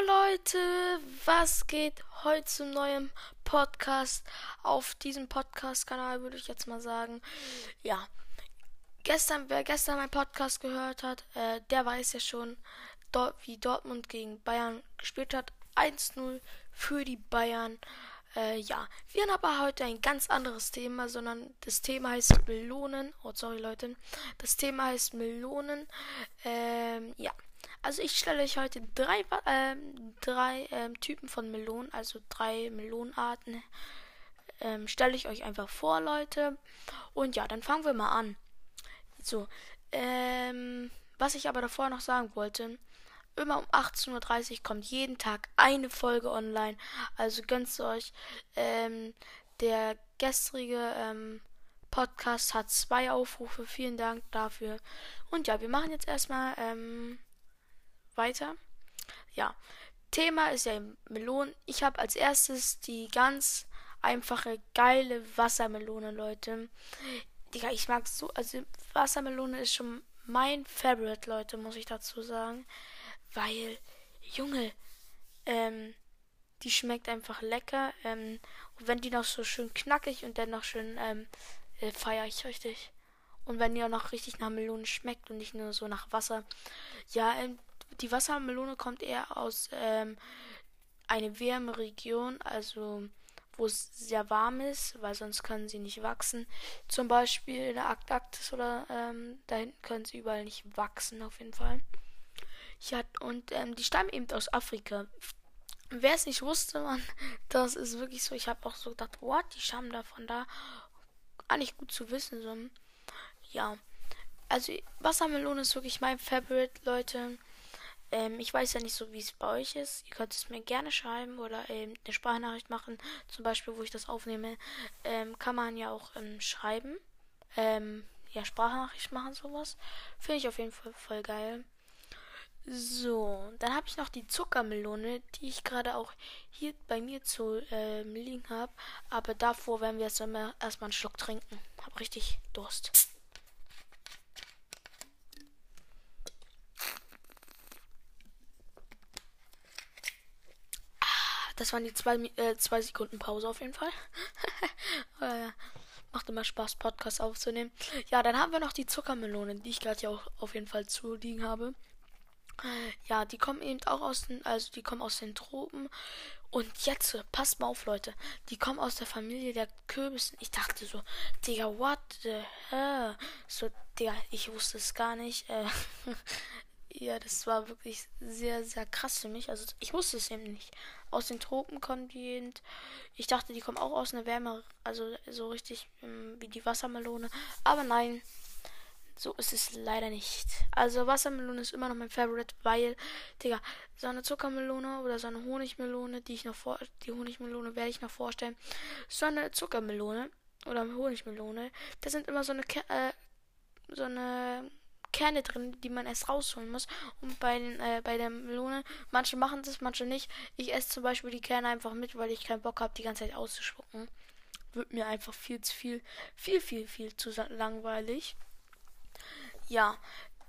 Leute, was geht heute zum neuen Podcast auf diesem Podcast-Kanal, würde ich jetzt mal sagen. Ja, gestern, wer gestern meinen Podcast gehört hat, äh, der weiß ja schon, dort, wie Dortmund gegen Bayern gespielt hat. 1-0 für die Bayern. Äh, ja, wir haben aber heute ein ganz anderes Thema, sondern das Thema heißt Melonen. Oh, sorry Leute. Das Thema heißt Melonen. Ähm, ja. Also ich stelle euch heute drei, ähm, drei ähm, Typen von Melonen, also drei Melonenarten, ähm, stelle ich euch einfach vor, Leute. Und ja, dann fangen wir mal an. So, ähm, was ich aber davor noch sagen wollte, immer um 18.30 Uhr kommt jeden Tag eine Folge online. Also gönnt euch. Ähm, der gestrige ähm, Podcast hat zwei Aufrufe. Vielen Dank dafür. Und ja, wir machen jetzt erstmal weiter. Ja, Thema ist ja Melonen. Ich habe als erstes die ganz einfache, geile Wassermelone, Leute. Digga, ich mag so, also Wassermelone ist schon mein Favorite, Leute, muss ich dazu sagen. Weil, Junge, ähm, die schmeckt einfach lecker. Ähm, und wenn die noch so schön knackig und dann noch schön, ähm, äh, feiere ich richtig. Und wenn die auch noch richtig nach Melone schmeckt und nicht nur so nach Wasser. Ja, ähm, die Wassermelone kommt eher aus ähm, einer Wärmeregion, also wo es sehr warm ist, weil sonst können sie nicht wachsen. Zum Beispiel in der Arktis oder ähm, da hinten können sie überall nicht wachsen, auf jeden Fall. Ja, und ähm, die stammen eben aus Afrika. Wer es nicht wusste, man, das ist wirklich so. Ich habe auch so gedacht, what, die stammen da von da. Eigentlich gut zu wissen, so. Ja. Also, Wassermelone ist wirklich mein Favorite, Leute. Ähm, ich weiß ja nicht so, wie es bei euch ist. Ihr könnt es mir gerne schreiben oder ähm, eine Sprachnachricht machen. Zum Beispiel, wo ich das aufnehme, ähm, kann man ja auch ähm, schreiben. Ähm, ja, Sprachnachricht machen, sowas. Finde ich auf jeden Fall voll geil. So, dann habe ich noch die Zuckermelone, die ich gerade auch hier bei mir zu ähm, liegen habe. Aber davor werden wir jetzt erstmal einen Schluck trinken. Hab richtig Durst. Das waren die zwei, äh, zwei Sekunden Pause auf jeden Fall. äh, macht immer Spaß, Podcast aufzunehmen. Ja, dann haben wir noch die Zuckermelonen, die ich gerade ja auch auf jeden Fall zu liegen habe. Ja, die kommen eben auch aus den, also die kommen aus den Tropen. Und jetzt, passt mal auf, Leute. Die kommen aus der Familie der Kürbissen. Ich dachte so, Digga, what the hell? So, Digga, ich wusste es gar nicht. Äh, ja, das war wirklich sehr, sehr krass für mich. Also ich wusste es eben nicht. Aus den Tropen kommen die eben. Ich dachte, die kommen auch aus einer Wärme, also so richtig ähm, wie die Wassermelone. Aber nein, so ist es leider nicht. Also Wassermelone ist immer noch mein Favorite, weil, Digga, so eine Zuckermelone oder so eine Honigmelone, die ich noch vor, die Honigmelone werde ich noch vorstellen. So eine Zuckermelone oder Honigmelone, da sind immer so eine, äh, so eine Kerne drin, die man erst rausholen muss. Und bei, den, äh, bei der Melone, manche machen das, manche nicht. Ich esse zum Beispiel die Kerne einfach mit, weil ich keinen Bock habe, die ganze Zeit auszuspucken. Wird mir einfach viel zu viel, viel, viel, viel zu langweilig. Ja,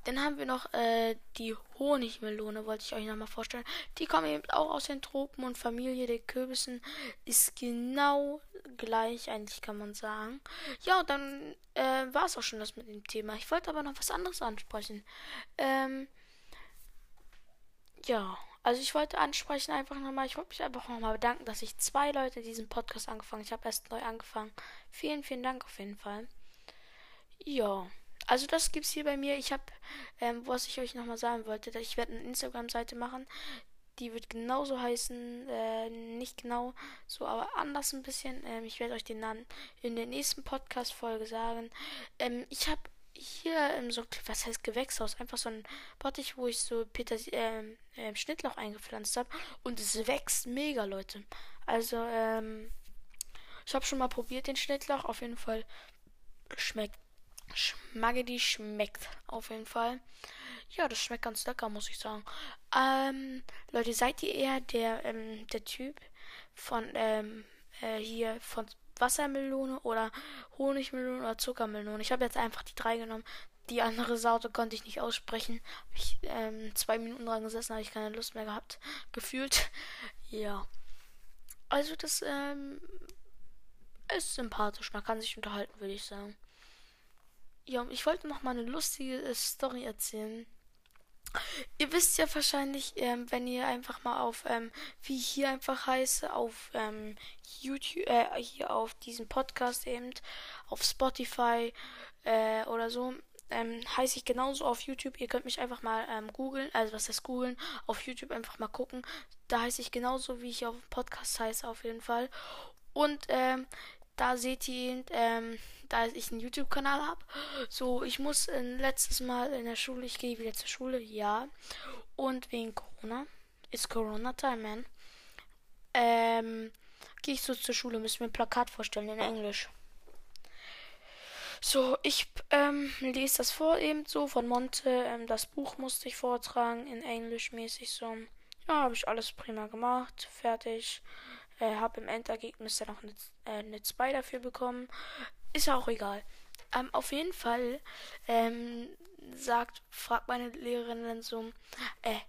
dann haben wir noch äh, die Honigmelone, wollte ich euch nochmal vorstellen. Die kommen eben auch aus den Tropen und Familie der Kürbissen ist genau gleich, eigentlich kann man sagen. Ja, dann äh, war es auch schon das mit dem Thema. Ich wollte aber noch was anderes ansprechen. Ähm, ja, also ich wollte ansprechen einfach nochmal, ich wollte mich einfach nochmal bedanken, dass ich zwei Leute diesen Podcast angefangen. Ich habe erst neu angefangen. Vielen, vielen Dank auf jeden Fall. Ja. Also das gibt's hier bei mir. Ich habe, ähm, was ich euch nochmal sagen wollte, ich werde eine Instagram-Seite machen. Die wird genauso heißen, äh, nicht genau so, aber anders ein bisschen. Ähm, ich werde euch den dann in der nächsten Podcast-Folge sagen. Ähm, ich habe hier ähm, so, was heißt Gewächshaus? Einfach so ein Bottich, wo ich so Peter ähm, äh, Schnittlauch eingepflanzt habe. Und es wächst mega, Leute. Also, ähm, ich habe schon mal probiert den Schnittlauch. Auf jeden Fall schmeckt Schmaggedi schmeckt auf jeden Fall. Ja, das schmeckt ganz lecker, muss ich sagen. Ähm, Leute, seid ihr eher der, ähm, der Typ von, ähm, äh, hier von Wassermelone oder Honigmelone oder Zuckermelone? Ich habe jetzt einfach die drei genommen. die andere Sorte konnte ich nicht aussprechen. Hab ich ähm, zwei Minuten dran gesessen, habe ich keine Lust mehr gehabt. Gefühlt. Ja. Also das ähm, ist sympathisch. Man kann sich unterhalten, würde ich sagen. Ja, ich wollte noch mal eine lustige äh, Story erzählen. Ihr wisst ja wahrscheinlich, ähm, wenn ihr einfach mal auf, ähm, wie ich hier einfach heiße, auf ähm, YouTube, äh, hier auf diesem Podcast eben, auf Spotify äh, oder so, ähm, heiße ich genauso auf YouTube. Ihr könnt mich einfach mal ähm, googeln, also was heißt googeln, auf YouTube einfach mal gucken. Da heiße ich genauso, wie ich auf dem Podcast heiße, auf jeden Fall. Und ähm, da seht ihr, ähm, da ich einen YouTube-Kanal habe. So, ich muss äh, letztes Mal in der Schule, ich gehe wieder zur Schule, ja. Und wegen Corona, ist Corona-Time, man. Ähm, gehe ich so zur Schule, müssen wir ein Plakat vorstellen in Englisch. So, ich ähm, lese das vor eben so von Monte. Ähm, das Buch musste ich vortragen in Englisch mäßig so. Ja, habe ich alles prima gemacht. Fertig. Äh, habe im Endergebnis dann noch eine, äh, eine 2 dafür bekommen. Ist ja auch egal. Ähm, auf jeden Fall ähm, sagt, fragt meine Lehrerin dann so, äh,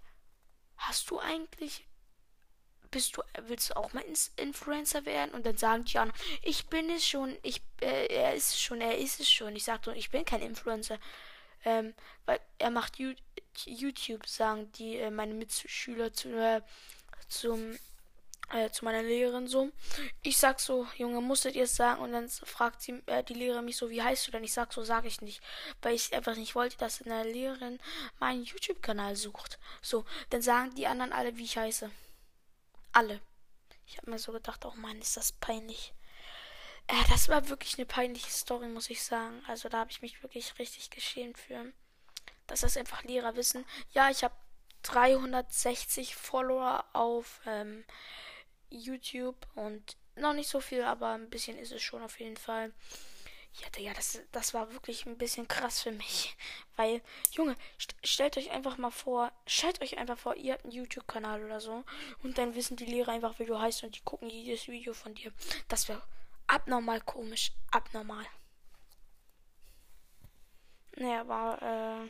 hast du eigentlich bist du, willst du auch mal Influencer werden? Und dann sagen die anderen, ich bin es schon, ich, äh, er ist es schon, er ist es schon. Ich sage ich bin kein Influencer. Ähm, weil er macht YouTube, sagen die äh, meine Mitschüler zu, äh, zum äh, zu meiner Lehrerin so. Ich sag so, Junge, musstet ihr es sagen? Und dann fragt sie, äh, die Lehrerin mich so, wie heißt du denn? Ich sag so, sag ich nicht. Weil ich einfach nicht wollte, dass eine Lehrerin meinen YouTube-Kanal sucht. So, dann sagen die anderen alle, wie ich heiße. Alle. Ich habe mir so gedacht, oh Mann, ist das peinlich. Äh, das war wirklich eine peinliche Story, muss ich sagen. Also da habe ich mich wirklich richtig geschämt für. Dass das einfach Lehrer wissen. Ja, ich habe 360 Follower auf ähm, YouTube und noch nicht so viel, aber ein bisschen ist es schon auf jeden Fall. Ja, ja, das, das war wirklich ein bisschen krass für mich. Weil, Junge, st stellt euch einfach mal vor, stellt euch einfach vor, ihr habt einen YouTube-Kanal oder so. Und dann wissen die Lehrer einfach, wie du heißt und die gucken jedes Video von dir. Das wäre abnormal komisch. Abnormal. Naja, war, äh,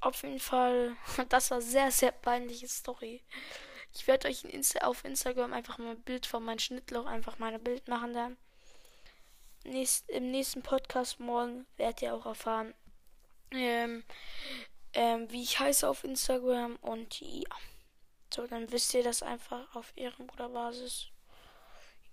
auf jeden Fall, das war sehr, sehr peinliche Story. Ich werde euch Insta auf Instagram einfach mal ein Bild von meinem Schnittloch, einfach mal ein Bild machen da. Nächst, Im nächsten Podcast morgen werdet ihr auch erfahren, ähm, ähm, wie ich heiße auf Instagram und ja. So, dann wisst ihr das einfach auf Ehrenbruderbasis.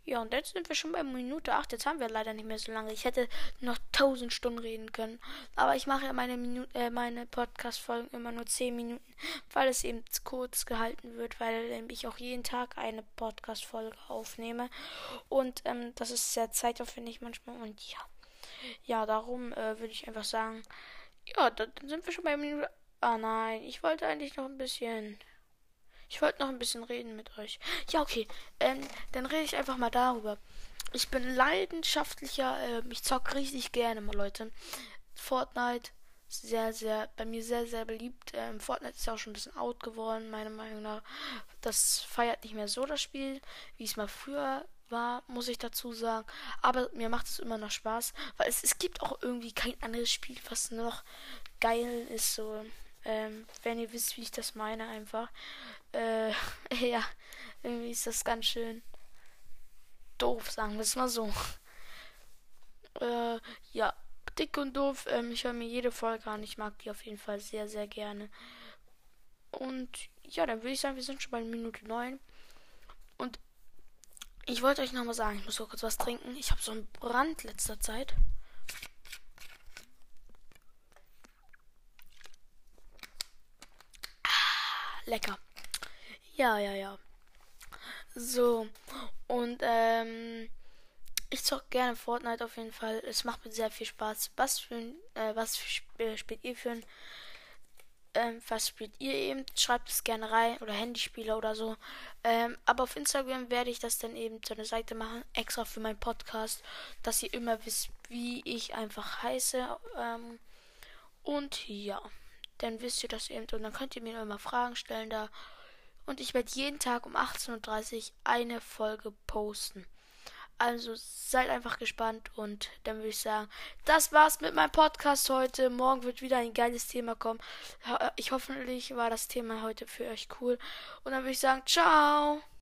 Ja, und jetzt sind wir schon bei Minute 8. Jetzt haben wir leider nicht mehr so lange. Ich hätte noch 1000 Stunden reden können. Aber ich mache ja meine, äh, meine Podcast-Folgen immer nur 10 Minuten, weil es eben kurz gehalten wird, weil ich auch jeden Tag eine Podcast-Folge aufnehme. Und ähm, das ist sehr zeitaufwendig manchmal. Und ja, ja, darum äh, würde ich einfach sagen, ja, dann sind wir schon bei Minute. Ah nein, ich wollte eigentlich noch ein bisschen. Ich wollte noch ein bisschen reden mit euch. Ja, okay. Ähm, dann rede ich einfach mal darüber. Ich bin leidenschaftlicher, äh, ich zock richtig gerne mal, Leute. Fortnite, sehr, sehr, bei mir sehr, sehr beliebt. Ähm, Fortnite ist ja auch schon ein bisschen out geworden, meiner Meinung nach. Das feiert nicht mehr so das Spiel, wie es mal früher war, muss ich dazu sagen. Aber mir macht es immer noch Spaß, weil es, es gibt auch irgendwie kein anderes Spiel, was noch geil ist, so. Ähm, wenn ihr wisst, wie ich das meine, einfach. Äh, ja, irgendwie ist das ganz schön doof, sagen wir es mal so. Äh, ja, dick und doof. Ähm, ich höre mir jede Folge an. Ich mag die auf jeden Fall sehr, sehr gerne. Und ja, dann würde ich sagen, wir sind schon bei Minute 9. Und ich wollte euch nochmal sagen, ich muss so kurz was trinken. Ich habe so einen Brand letzter Zeit. Lecker. Ja, ja, ja. So. Und, ähm, ich zock gerne Fortnite auf jeden Fall. Es macht mir sehr viel Spaß. Was für äh, was äh, spielt ihr für ein, ähm, was spielt ihr eben? Schreibt es gerne rein oder Handyspiele oder so. Ähm, aber auf Instagram werde ich das dann eben zu einer Seite machen, extra für meinen Podcast, dass ihr immer wisst, wie ich einfach heiße. Ähm, und ja, dann wisst ihr das eben und dann könnt ihr mir immer Fragen stellen da und ich werde jeden Tag um 18.30 Uhr eine Folge posten. Also seid einfach gespannt und dann würde ich sagen, das war's mit meinem Podcast heute. Morgen wird wieder ein geiles Thema kommen. Ich hoffentlich war das Thema heute für euch cool. Und dann würde ich sagen, ciao.